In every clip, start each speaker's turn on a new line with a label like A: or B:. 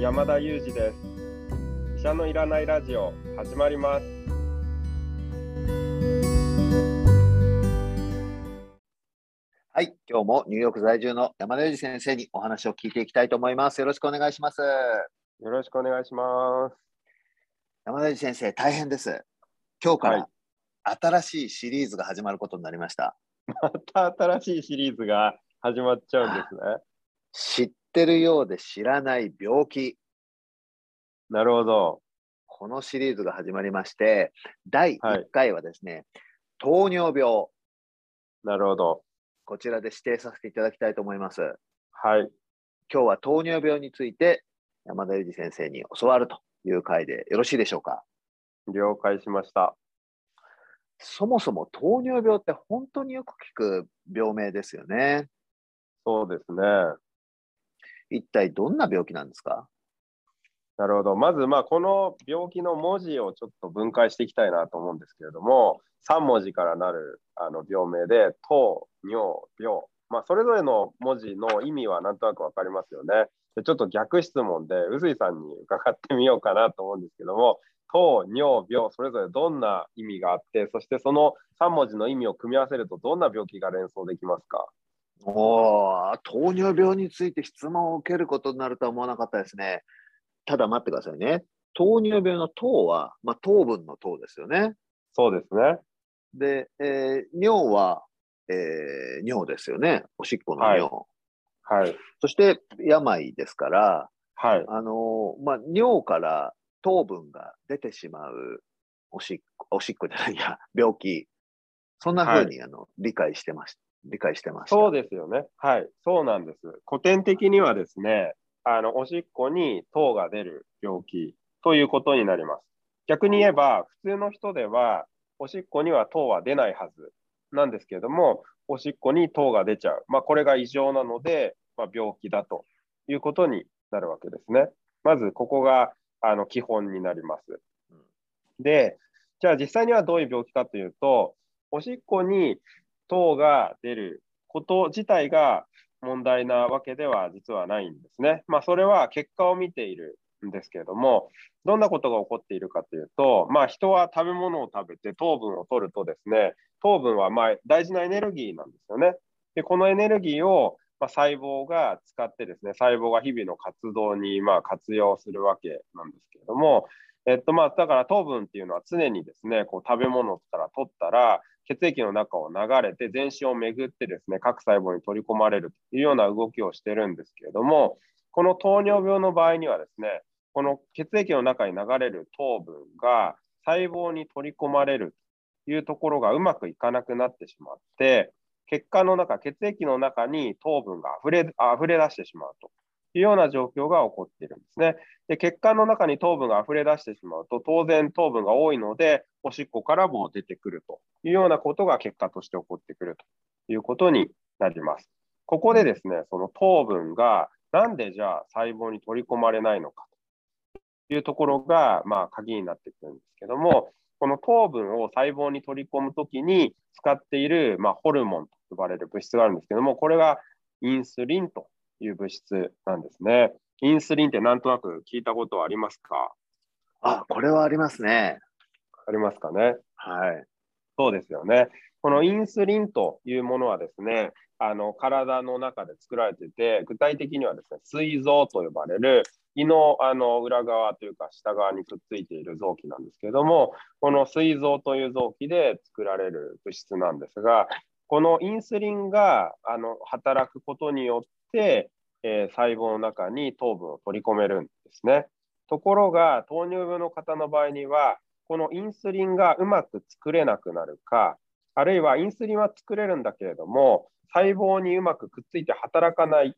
A: 山田裕二です医者のいらないラジオ始まります
B: はい、今日もニューヨーク在住の山田裕二先生にお話を聞いていきたいと思います。よろしくお願いします。
A: よろしくお願いします
B: 山田裕二先生、大変です。今日か
A: はい
B: ら新しいシリーズが始まることになりました。
A: また新しいシリーズが始まっちゃうんですね
B: 知ってるようで知らない病気。
A: なるほど
B: このシリーズが始まりまして、第
A: はい
B: 1回はですね、糖尿病。
A: なるほど
B: こちらで指定させていただきたいと思います。
A: はい
B: 今日は糖尿病について山田裕二先生に教わるという回でよろしいでしょうか？
A: 了解しました
B: そもそも糖尿病って本当によく聞く病名ですよね。
A: そうですね
B: 一体どんな病気なんですか？
A: なるほど。まずまあこの病気の文字をちょっと分解していきたいなと思うんですけれども3文字からなるあの病名で糖尿病。まあそれぞれの文字の意味はなんとなく分かりますよね。でちょっと逆質問で臼井さんに伺ってみようかなと思うんですけども糖尿病それぞれどんな意味があってそしてその3文字の意味を組み合わせるとどんな病気が連想できますか？
B: おー糖尿病について質問を受けることになるとは思わなかったですね。ただ待ってくださいね。糖尿病の糖は、まあ、糖分の糖ですよね。
A: そうですね
B: で、えー尿は、えー尿ですよね。おしっこの尿。
A: はい
B: そして病ですから、
A: はい
B: あのーまあ、尿から糖分が出てしまうおしっこ、おしっこじゃないや、病気。そんな風に、あの理解してまし理解してました。
A: そうですよね。はい、そうなんです。古典的にはですね、あのおしっこに糖が出る病気ということになります。逆に言えば、普通の人では、おしっこには糖は出ないはずなんですけれども、おしっこに糖が出ちゃう。まあ、これが異常なので、まあ、病気だということになるわけですね。まず、ここがあの基本になります。で、じゃあ実際にはどういう病気かというと、おしっこに糖が出ること自体が問題なわけでは実はないんですね。まあ、それは結果を見ているんですけれども、どんなことが起こっているかというと、まあ、人は食べ物を食べて糖分を取るとですね、糖分はま大事なエネルギーなんですよね。で、このエネルギーをま細胞が使ってですね、細胞が日々の活動にまあ活用するわけなんですけれども、えっとまあ、だから糖分っていうのは常にですね、こう食べ物から取ったら、血液の中を流れて全身を巡ってですね、各細胞に取り込まれるというような動きをしてるんですけれども、この糖尿病の場合にはですね、この血液の中に流れる糖分が細胞に取り込まれるというところがうまくいかなくなってしまって、血管の中、血液の中に糖分が溢れ溢れ出してしまうと。いうような状況が起こっているんですね。で血管の中に糖分が溢れ出してしまうと、当然糖分が多いので、おしっこからも出てくるというようなことが結果として起こってくるということになります。ここでですね、その糖分がなんでじゃあ細胞に取り込まれないのかというところが、まあ、鍵になってくるんですけども、この糖分を細胞に取り込むときに使っている、まあ、ホルモンと呼ばれる物質があるんですけども、これがインスリンという物質なんですね。インスリンってなんとなく聞いたことはありますか？
B: あ、これはありますね。
A: ありますかね？
B: はい。
A: そうですよね。このインスリンというものはですね、あの体の中で作られていて、具体的にはですね、膵臓と呼ばれる胃のあの裏側というか下側にくっついている臓器なんですけれども、この膵臓という臓器で作られる物質なんですが、このインスリンがあの働くことによって、えー細胞の中に糖分を取り込めるんですね。ところが、糖尿病の方の場合には、このインスリンがうまく作れなくなるか、あるいはインスリンは作れるんだけれども、細胞にうまくくっついて働かない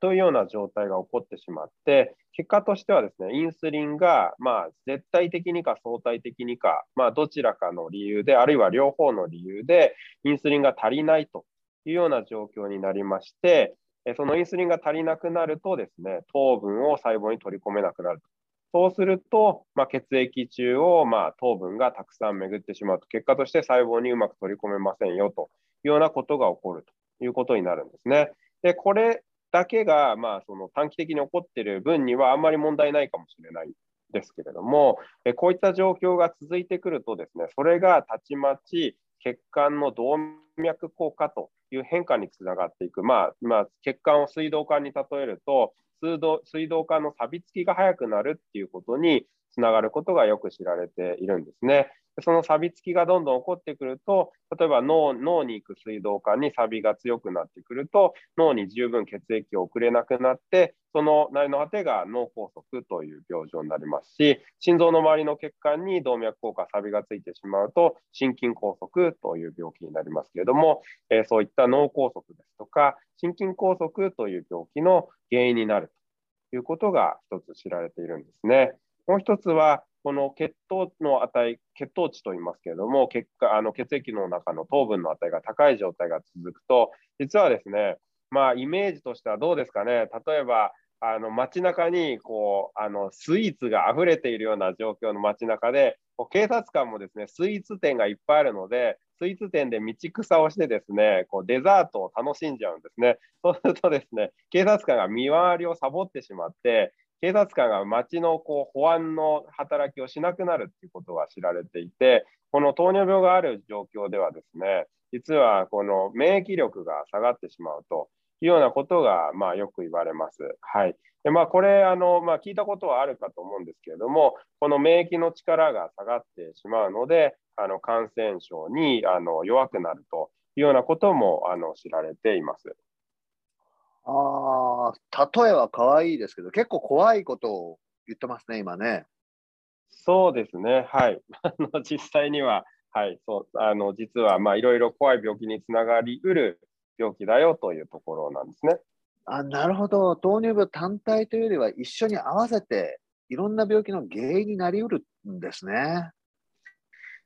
A: というような状態が起こってしまって、結果としてはですね、インスリンが、まあ、絶対的にか相対的にか、まあ、どちらかの理由で、あるいは両方の理由で、インスリンが足りないというような状況になりまして、そのインスリンが足りなくなるとですね、糖分を細胞に取り込めなくなると。そうすると、まあ、血液中を、まあ、糖分がたくさん巡ってしまうと、結果として細胞にうまく取り込めませんよというようなことが起こるということになるんですね。で、これだけが、まあ、その短期的に起こっている分にはあんまり問題ないかもしれないですけれども、えこういった状況が続いてくるとですね、それがたちまち血管の動脈硬化という変化につながっていく、まあまあ、血管を水道管に例えると水道、水道管の錆びつきが早くなるっていうことにつながることがよく知られているんですね。その錆びつきがどんどん起こってくると、例えば脳脳に行く水道管に錆が強くなってくると、脳に十分血液を送れなくなって、その内の果てが脳梗塞という病状になりますし、心臓の周りの血管に動脈硬化、錆がついてしまうと、心筋梗塞という病気になりますけれども、えー、そういった脳梗塞ですとか、心筋梗塞という病気の原因になるということが一つ知られているんですね。もう一つは、この血糖の値、血糖値と言いますけれども、血あの血液の中の糖分の値が高い状態が続くと、実はですね、まあ、イメージとしてはどうですかね、例えば、あの街中にこうあのスイーツが溢れているような状況の街中で、警察官もですねスイーツ店がいっぱいあるので、スイーツ店で道草をしてですねこうデザートを楽しんじゃうんですね。そうするとですね警察官が見回りをサボってしまって、警察官が街のこう保安の働きをしなくなるっていうことが知られていて、この糖尿病がある状況ではですね、実はこの免疫力が下がってしまうというようなことが、まあ、よく言われます。はい。でまあ、これ、あのまあ、聞いたことはあるかと思うんですけれども、この免疫の力が下がってしまうので、あの感染症にあの弱くなるというようなこともあの知られています。
B: ああ、例えは可愛いですけど、結構怖いことを言ってますね、今ね。
A: そうですね、はい。あの実際には、はい、そうあの実は、まあ、いろいろ怖い病気につながりうる病気だよというところなんですね。
B: あなるほど、糖尿病単体というよりは、一緒に合わせて、いろんな病気の原因になりうるんですね。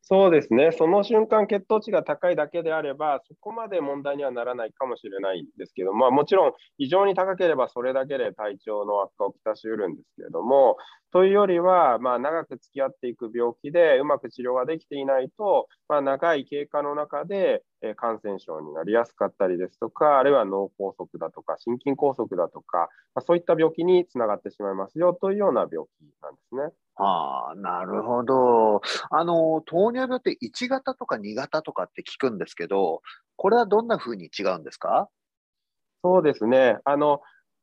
A: そうですね、その瞬間、血糖値が高いだけであれば、そこまで問題にはならないかもしれないんですけど、まあ、もちろん、異常に高ければそれだけで体調の悪化をきたしうるんですけれども、というよりは、まあ、長く付き合っていく病気でうまく治療ができていないと、まあ、長い経過の中で、え感染症になりやすかったりですとか、あるいは脳梗塞だとか、心筋梗塞だとか、まあ、そういった病気につながってしまいますよというような病気なんですね。
B: ああ、なるほど。あの、糖尿病って1型とか2型とかって聞くんですけど、これはどんなふうに違うんですか？
A: そうですね。あの、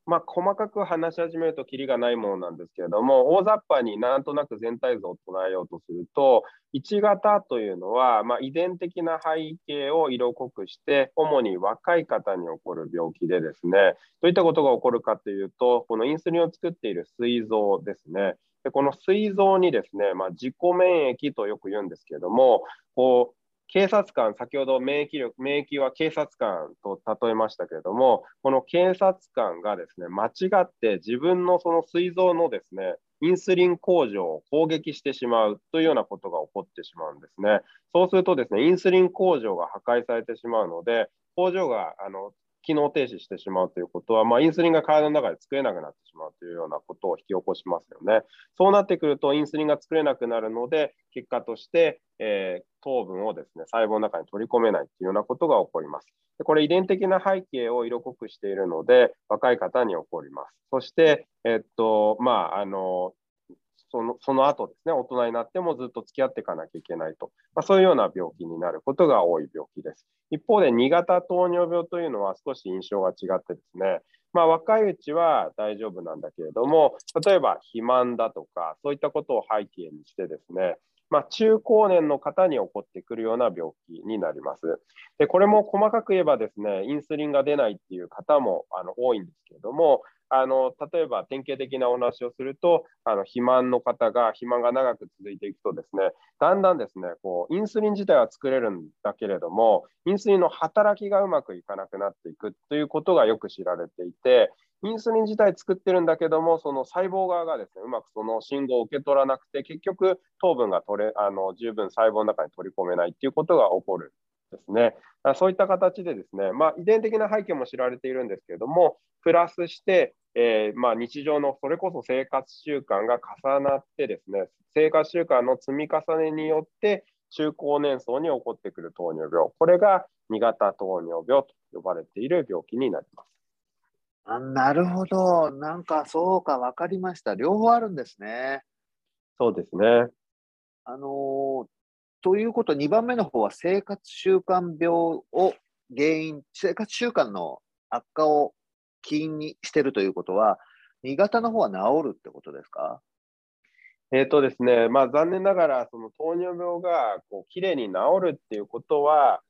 A: まあ、細かく話し始めるときりがないものなんですけれども、大雑把になんとなく全体像を捉えようとすると、1型というのは、まあ、遺伝的な背景を色濃くして、主に若い方に起こる病気でですね、どういったことが起こるかというと、このインスリンを作っている膵臓ですね、でこの膵臓にですね、まあ、自己免疫とよく言うんですけれども、こう警察官、先ほど免疫力、免疫は警察官と例えましたけれども、この警察官がですね、間違って自分のその膵臓のですね、インスリン工場を攻撃してしまうというようなことが起こってしまうんですね。そうするとですね、インスリン工場が破壊されてしまうので、工場があの機能停止してしまうということは、まあ、インスリンが体の中で作れなくなってしまうというようなことを引き起こしますよね。そうなってくると、インスリンが作れなくなるので、結果として、えー、糖分をですね細胞の中に取り込めないというようなことが起こります。でこれ、遺伝的な背景を色濃くしているので、若い方に起こります。そして、えっとまあ、あのそのその後ですね、大人になってもずっと付き合っていかなきゃいけないと、まあ、そういうような病気になることが多い病気です。一方で、2型糖尿病というのは少し印象が違ってですね、まあ、若いうちは大丈夫なんだけれども、例えば肥満だとか、そういったことを背景にしてですね、まあ、中高年の方に起こってくるような病気になります。でこれも細かく言えばですね、インスリンが出ないっていう方もあの多いんですけれども、あの例えば典型的なお話をすると、あの肥満の方が肥満が長く続いていくとですね、だんだんですね、こうインスリン自体は作れるんだけれども、インスリンの働きがうまくいかなくなっていくということがよく知られていて、インスリン自体作ってるんだけども、その細胞側がですね、うまくその信号を受け取らなくて、結局糖分が取れあの十分細胞の中に取り込めないっていうことが起こる。ですね。そういった形でですね、まあ、遺伝的な背景も知られているんですけれども、プラスして、えー、まあ、日常のそれこそ生活習慣が重なってですね、生活習慣の積み重ねによって中高年層に起こってくる糖尿病、これが2型糖尿病と呼ばれている病気になります。
B: あなるほど。なんかそうか、わかりました。両方あるんですね。
A: そうですね。
B: あのーということ、2番目の方は生活習慣病を原因、生活習慣の悪化を起因にしているということは、2型の方は治るってことですか？
A: えーとですね、まあ、残念ながら、その糖尿病がこうきれいに治るっていうことは、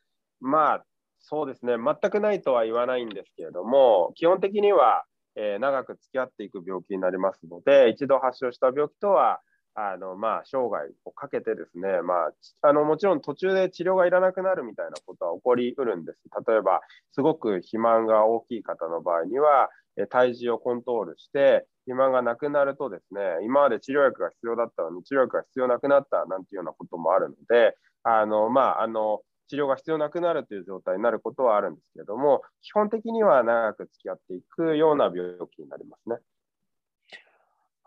A: まあ、そうですね、全くないとは言わないんですけれども、基本的には、えー長く付き合っていく病気になりますので、一度発症した病気とは、あのまあ、生涯をかけてですね、まあ、あのもちろん途中で治療がいらなくなるみたいなことは起こりうるんです。例えば、すごく肥満が大きい方の場合には、え体重をコントロールして、肥満がなくなるとですね、今まで治療薬が必要だったのに治療薬が必要なくなったなんていうようなこともあるので、あのまあ、あの治療が必要なくなるという状態になることはあるんですけれども、基本的には長く付き合っていくような病気になりますね。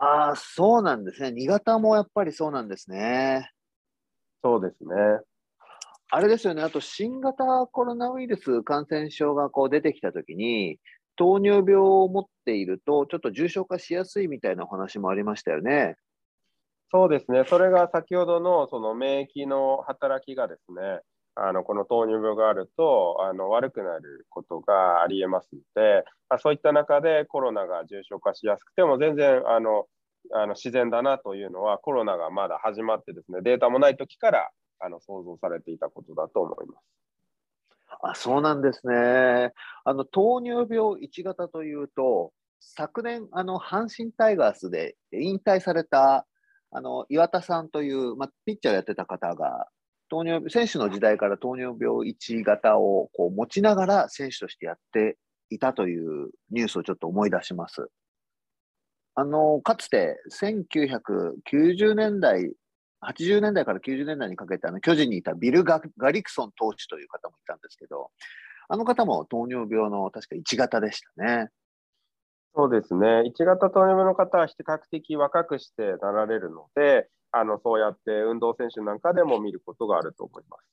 B: ああ、そうなんですね。2型もやっぱりそうなんですね。
A: そうですね。
B: あれですよね。あと、新型コロナウイルス感染症がこう出てきたときに、糖尿病を持っていると、ちょっと重症化しやすいみたいなお話もありましたよね。
A: そうですね。それが先ほどのその免疫の働きがですね、あのこの糖尿病があるとあの悪くなることがありえますので、まあ、そういった中でコロナが重症化しやすくても全然あのあの自然だなというのはコロナがまだ始まってですねデータもない時からあの想像されていたことだと思います。
B: あ、そうなんですね。あの、糖尿病1型というと、昨年、あの、阪神タイガースで引退された、あの、岩田さんという、まあ、ピッチャーをやってた方が、糖尿病、選手の時代から糖尿病1型をこう持ちながら選手としてやっていたというニュースをちょっと思い出します。あの、かつて1990年代、80年代から90年代にかけてあの巨人にいたビルガ・ガリクソン投手という方もいたんですけど、あの方も糖尿病の確か1型でしたね。
A: そうですね。1型糖尿病の方は比較的若くしてなられるので、あのそうやって運動選手なんかでも見ることがあると思います。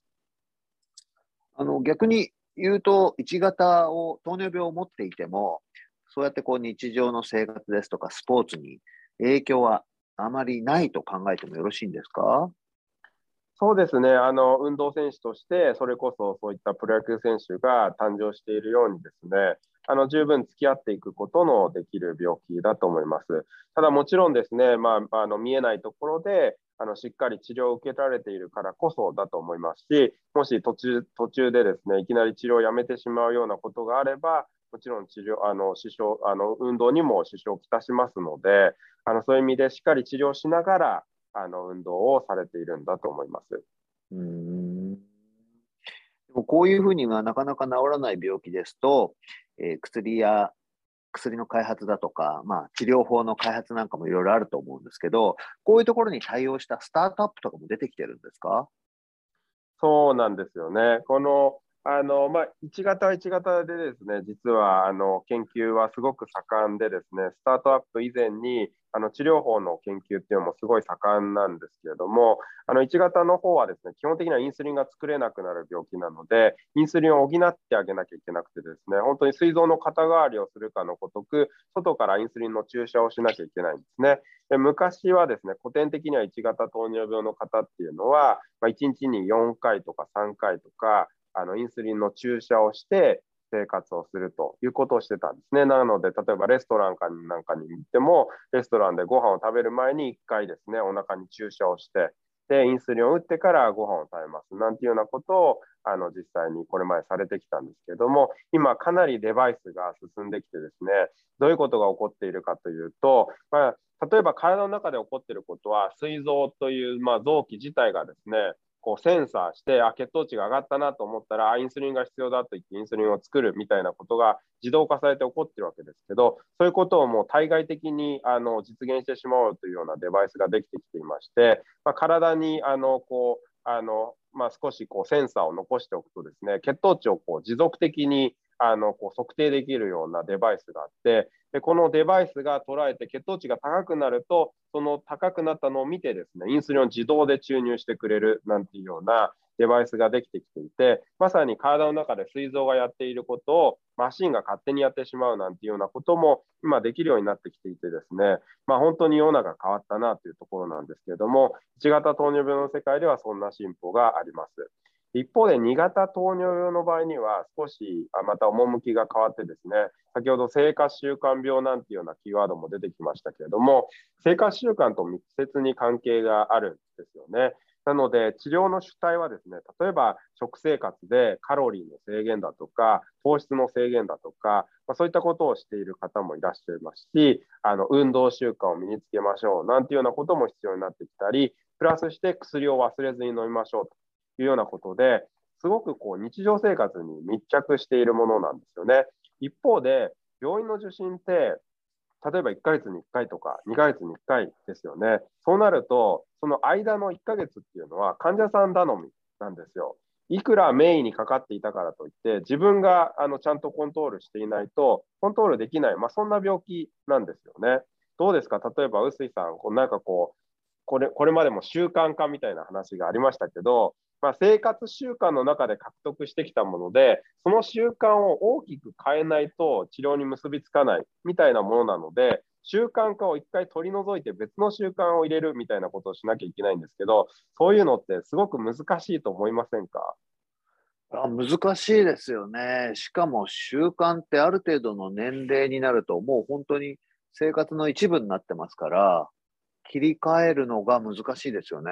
B: あの逆に言うと、1型を糖尿病を持っていても、そうやってこう日常の生活ですとかスポーツに影響はあまりないと考えてもよろしいんですか？
A: そうですね。あの運動選手として、それこそそういったプロ野球選手が誕生しているようにですね、あの十分付き合っていくことのできる病気だと思います。ただもちろんですね、まあ、あの見えないところであのしっかり治療を受けられているからこそだと思いますし、もし途中途中でですねいきなり治療をやめてしまうようなことがあれば、もちろん治療あの支障あの運動にも支障をきたしますので、あのそういう意味でしっかり治療しながらあの運動をされているんだと思います。
B: うーんでもこういうふうにはなかなか治らない病気ですと、えー薬や薬の開発だとか、まあ、治療法の開発なんかもいろいろあると思うんですけど、こういうところに対応したスタートアップとかも出てきてるんですか？
A: そうなんですよね。このあのまあ、1型は1型でですね、実はあの研究はすごく盛んでですね、スタートアップ以前にあの治療法の研究っていうのもすごい盛んなんですけれども、あの1型の方はですね、基本的にはインスリンが作れなくなる病気なので、インスリンを補ってあげなきゃいけなくてですね、本当に膵臓の肩代わりをするかのごとく、外からインスリンの注射をしなきゃいけないんですね。で昔はですね、古典的には1型糖尿病の方っていうのは、まあ、1日に4回とか3回とか、あのインスリンの注射をして生活をするということをしてたんですね。なので、例えばレストランかなんかに行っても、レストランでご飯を食べる前に1回ですね、お腹に注射をして、で、インスリンを打ってからご飯を食べます。なんていうようなことを、あの、実際にこれまでされてきたんですけれども、今かなりデバイスが進んできてですね、どういうことが起こっているかというと、まあ、例えば体の中で起こっていることは、膵臓という、まあ、臓器自体がですね、こうセンサーしてあ血糖値が上がったなと思ったらインスリンが必要だと言ってインスリンを作るみたいなことが自動化されて起こってるわけですけどそういうことをもう対外的にあの実現してしまおうというようなデバイスができてきていまして、まあ、体にあのこうあの、まあ、少しこうセンサーを残しておくとですね血糖値をこう持続的にあのこう測定できるようなデバイスがあってでこのデバイスが捉えて血糖値が高くなるとその高くなったのを見てですねインスリンを自動で注入してくれるなんていうようなデバイスができてきていて、まさに体の中で膵臓がやっていることをマシンが勝手にやってしまうなんていうようなことも今できるようになってきていてですね、まあ、本当に世の中変わったなというところなんですけれども、1型糖尿病の世界ではそんな進歩があります。一方で2型糖尿病の場合には少しまた趣が変わってですね、先ほど生活習慣病なんていうようなキーワードも出てきましたけれども、生活習慣と密接に関係があるんですよね。なので、治療の主体はですね、例えば食生活でカロリーの制限だとか、糖質の制限だとか、まあ、そういったことをしている方もいらっしゃいますし、あの運動習慣を身につけましょうなんていうようなことも必要になってきたり、プラスして薬を忘れずに飲みましょうというようなことで、すごくこう日常生活に密着しているものなんですよね。一方で、病院の受診って、例えば1ヶ月に1回とか2ヶ月に1回ですよね。そうなると、その間の1ヶ月っていうのは患者さん頼みなんですよ。いくら名医にかかっていたからといって、自分があのちゃんとコントロールしていないと、コントロールできない、まあ、そんな病気なんですよね。どうですか？例えば、臼井さん、こうなんかこう、これこれまでも習慣化みたいな話がありましたけど、まあ、生活習慣の中で獲得してきたもので、その習慣を大きく変えないと治療に結びつかないみたいなものなので、習慣化を一回取り除いて別の習慣を入れるみたいなことをしなきゃいけないんですけど、そういうのってすごく難しいと思いませんか？
B: あ難しいですよね。しかも習慣ってある程度の年齢になるともう本当に生活の一部になってますから、切り替えるのが難しいですよね。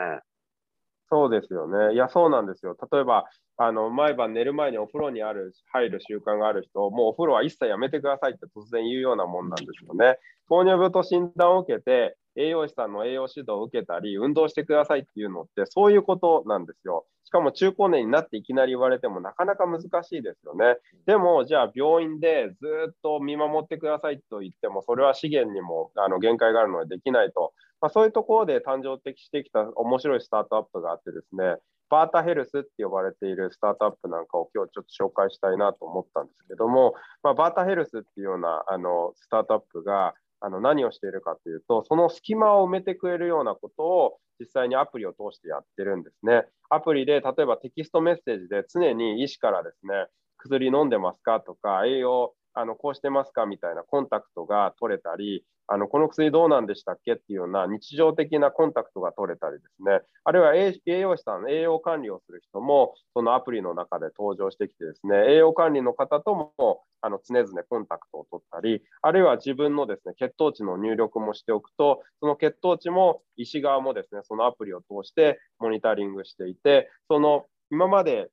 A: そうですよね。いや、そうなんですよ。例えば、あの毎晩寝る前にお風呂にある入る習慣がある人、もうお風呂は一切やめてくださいって突然言うようなもんなんですよね。糖尿病と診断を受けて、栄養士さんの栄養指導を受けたり、運動してくださいっていうのって、そういうことなんですよ。しかも中高年になっていきなり言われてもなかなか難しいですよね。でも、じゃあ病院でずっと見守ってくださいと言っても、それは資源にもあの限界があるのでできないと。まあ、そういうところで誕生的してきた面白いスタートアップがあってですね、バータヘルスって呼ばれているスタートアップなんかを今日ちょっと紹介したいなと思ったんですけども、まあ、バータヘルスっていうようなあのスタートアップがあの何をしているかというと、その隙間を埋めてくれるようなことを実際にアプリを通してやってるんですね。アプリで例えばテキストメッセージで常に医師からですね、薬飲んでますかとか、栄養あのこうしてますか？みたいなコンタクトが取れたり、あのこの薬どうなんでしたっけ？っていうような日常的なコンタクトが取れたりですね、あるいは栄養士さん、栄養管理をする人も、そのアプリの中で登場してきてですね、栄養管理の方ともあの常々コンタクトを取ったり、あるいは自分のですね血糖値の入力もしておくと、その血糖値も医師側もですねそのアプリを通してモニタリングしていて、その今まで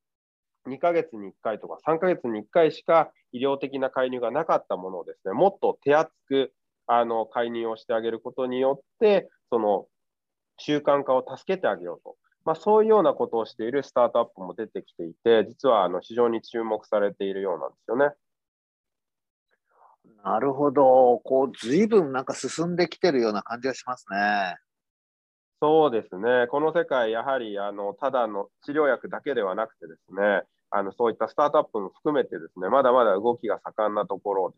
A: 2ヶ月に1回とか3ヶ月に1回しか医療的な介入がなかったものをですね、もっと手厚くあの介入をしてあげることによって、その習慣化を助けてあげようと。まあ、そういうようなことをしているスタートアップも出てきていて、実はあの非常に注目されているようなんですよね。
B: なるほど。こう、随分なんか進んできてるような感じがしますね。
A: そうですね。この世界、やはりあのただの治療薬だけではなくてですね、あのそういったスタートアップも含めてですね、まだまだ動きが盛んなところで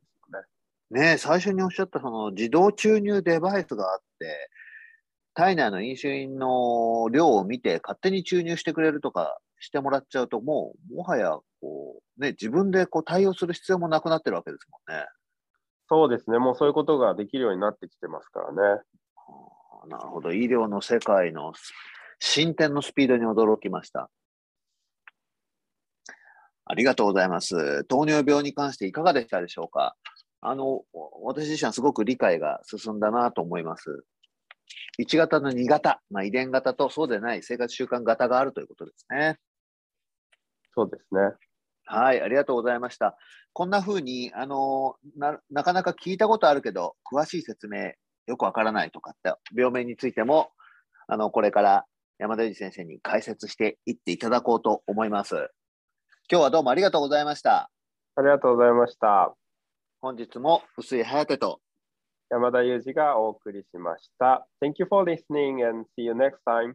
A: すよね。
B: ね最初におっしゃったその自動注入デバイスがあって、体内のインシュリンの量を見て勝手に注入してくれるとかしてもらっちゃうと、もうもはやこう、ね、自分でこう対応する必要もなくなってるわけですもんね。
A: そうですね、もうそういうことができるようになってきてますからね。
B: なるほど、医療の世界の進展のスピードに驚きました。ありがとうございます。糖尿病に関していかがでしたでしょうか？あの、私自身はすごく理解が進んだなと思います。1型の2型、まあ、遺伝型とそうでない生活習慣型があるということですね。
A: そうですね。
B: はい、ありがとうございました。こんな風にあのな、なかなか聞いたことあるけど、詳しい説明よくわからないとかって病名についても、あの、これから山田裕二先生に解説していっていただこうと思います。今日はどうもありがとうございました。
A: ありがとうございました。
B: 本日も薄井颯と
A: 山田裕二がお送りしました。Thank you for listening and see you next time.